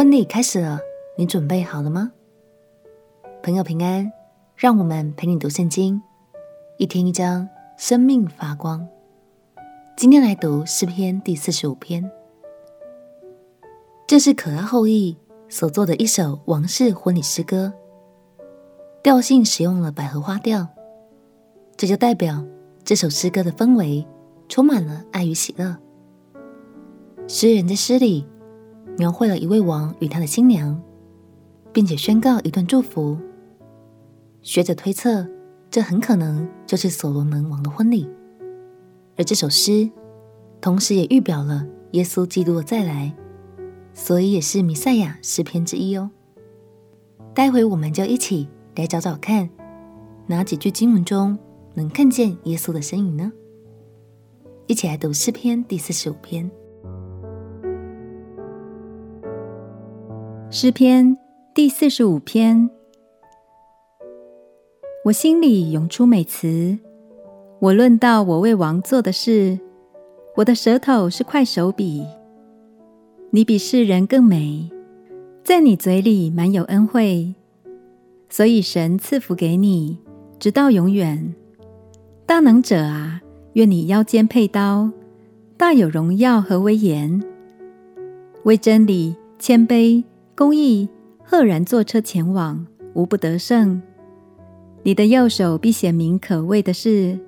婚礼开始了，你准备好了吗？朋友平安，让我们陪你读圣经，一天一章，生命发光。今天来读诗篇第四十五篇，这是可拉后裔所作的一首王室婚礼诗歌，调性使用了百合花调，这就代表这首诗歌的氛围充满了爱与喜乐。诗人在诗里。描绘了一位王与他的新娘，并且宣告一段祝福。学者推测，这很可能就是所罗门王的婚礼。而这首诗，同时也预表了耶稣基督的再来，所以也是弥赛亚诗篇之一哦。待会我们就一起来找找看，哪几句经文中能看见耶稣的身影呢？一起来读诗篇第四十五篇。诗篇第四十五篇，我心里涌出美词，我论到我为王做的事，我的舌头是块手笔。你比世人更美，在你嘴里满有恩惠，所以神赐福给你，直到永远。大能者啊，愿你腰间佩刀，大有荣耀和威严，为真理谦卑。公义赫然坐车前往，无不得胜。你的右手必显明可畏的事，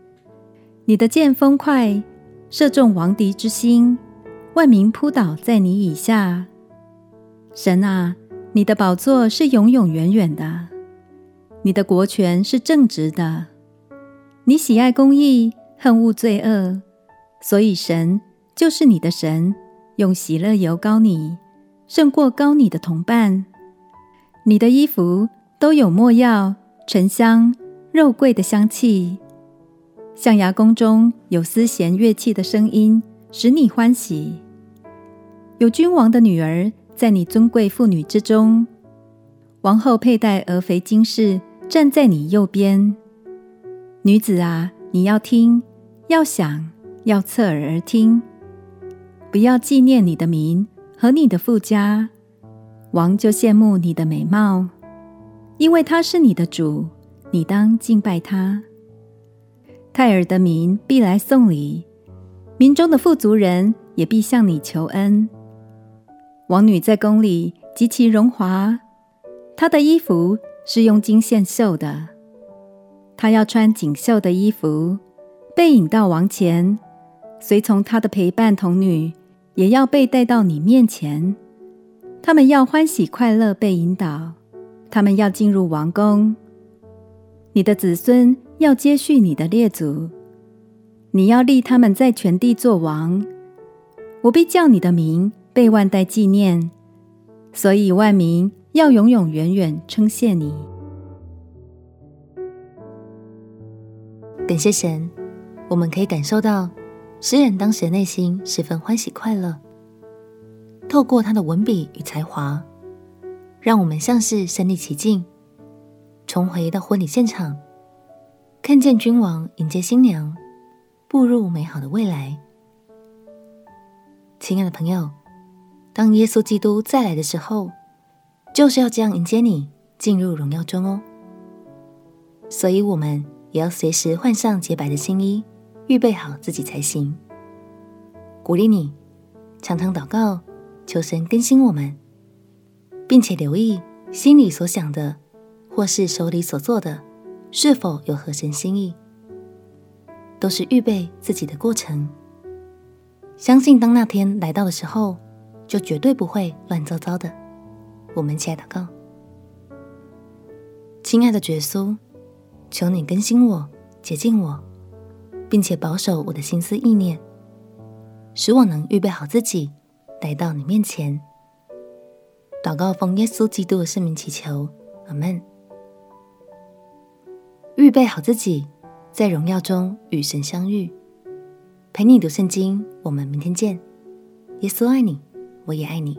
你的箭锋快，射中王敌之心，万民扑倒在你以下。神啊，你的宝座是永永远远的，你的国权是正直的。你喜爱公义，恨恶罪恶，所以神就是你的神，用喜乐油膏你。胜过高你的同伴，你的衣服都有墨药、沉香、肉桂的香气，象牙宫中有丝弦乐器的声音，使你欢喜。有君王的女儿在你尊贵妇女之中，王后佩戴蛾肥金饰，站在你右边。女子啊，你要听，要想，要侧耳而听，不要纪念你的名。和你的富家，王就羡慕你的美貌，因为他是你的主，你当敬拜他。泰尔的民必来送礼，民中的富足人也必向你求恩。王女在宫里极其荣华，她的衣服是用金线绣的，她要穿锦绣的衣服，被引到王前，随从她的陪伴童女。也要被带到你面前，他们要欢喜快乐被引导，他们要进入王宫。你的子孙要接续你的列祖，你要立他们在全地作王。我必叫你的名被万代纪念，所以万民要永永远远称谢你。感谢神，我们可以感受到。诗人当时的内心十分欢喜快乐，透过他的文笔与才华，让我们像是身临其境，重回到婚礼现场，看见君王迎接新娘，步入美好的未来。亲爱的朋友，当耶稣基督再来的时候，就是要这样迎接你进入荣耀中哦。所以，我们也要随时换上洁白的新衣。预备好自己才行。鼓励你常常祷告，求神更新我们，并且留意心里所想的，或是手里所做的，是否有合神心意，都是预备自己的过程。相信当那天来到的时候，就绝对不会乱糟糟的。我们一起来祷告，亲爱的耶稣，求你更新我，洁净我。并且保守我的心思意念，使我能预备好自己，来到你面前。祷告奉耶稣基督的圣名祈求，阿门。预备好自己，在荣耀中与神相遇。陪你读圣经，我们明天见。耶稣爱你，我也爱你。